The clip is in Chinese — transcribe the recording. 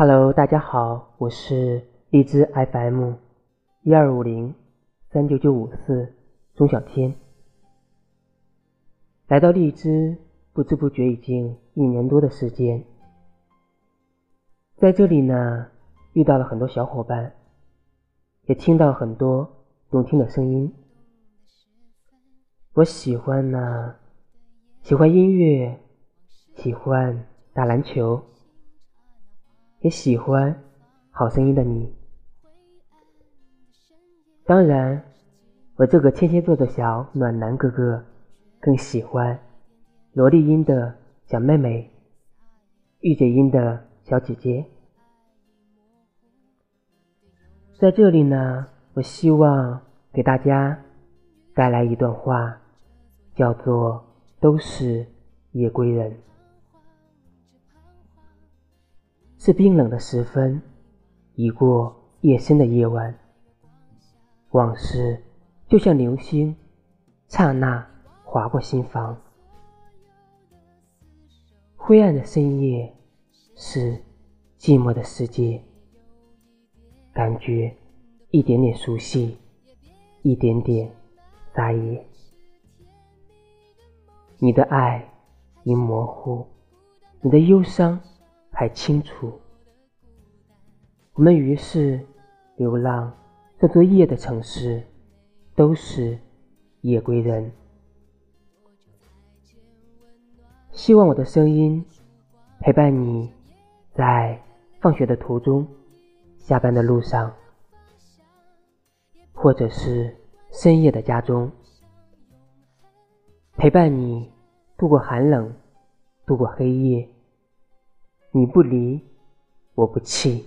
Hello，大家好，我是荔枝 FM 一二五零三九九五四钟小天。来到荔枝，不知不觉已经一年多的时间，在这里呢，遇到了很多小伙伴，也听到很多动听的声音。我喜欢呢，喜欢音乐，喜欢打篮球。也喜欢好声音的你，当然，我这个天蝎座的小暖男哥哥更喜欢萝莉音的小妹妹、御姐音的小姐姐。在这里呢，我希望给大家带来一段话，叫做“都是夜归人”。是冰冷的时分，已过夜深的夜晚，往事就像流星，刹那划过心房。灰暗的深夜，是寂寞的世界，感觉一点点熟悉，一点点扎眼。你的爱已模糊，你的忧伤。还清楚，我们于是流浪这座夜的城市，都是夜归人。希望我的声音陪伴你，在放学的途中、下班的路上，或者是深夜的家中，陪伴你度过寒冷，度过黑夜。你不离，我不弃。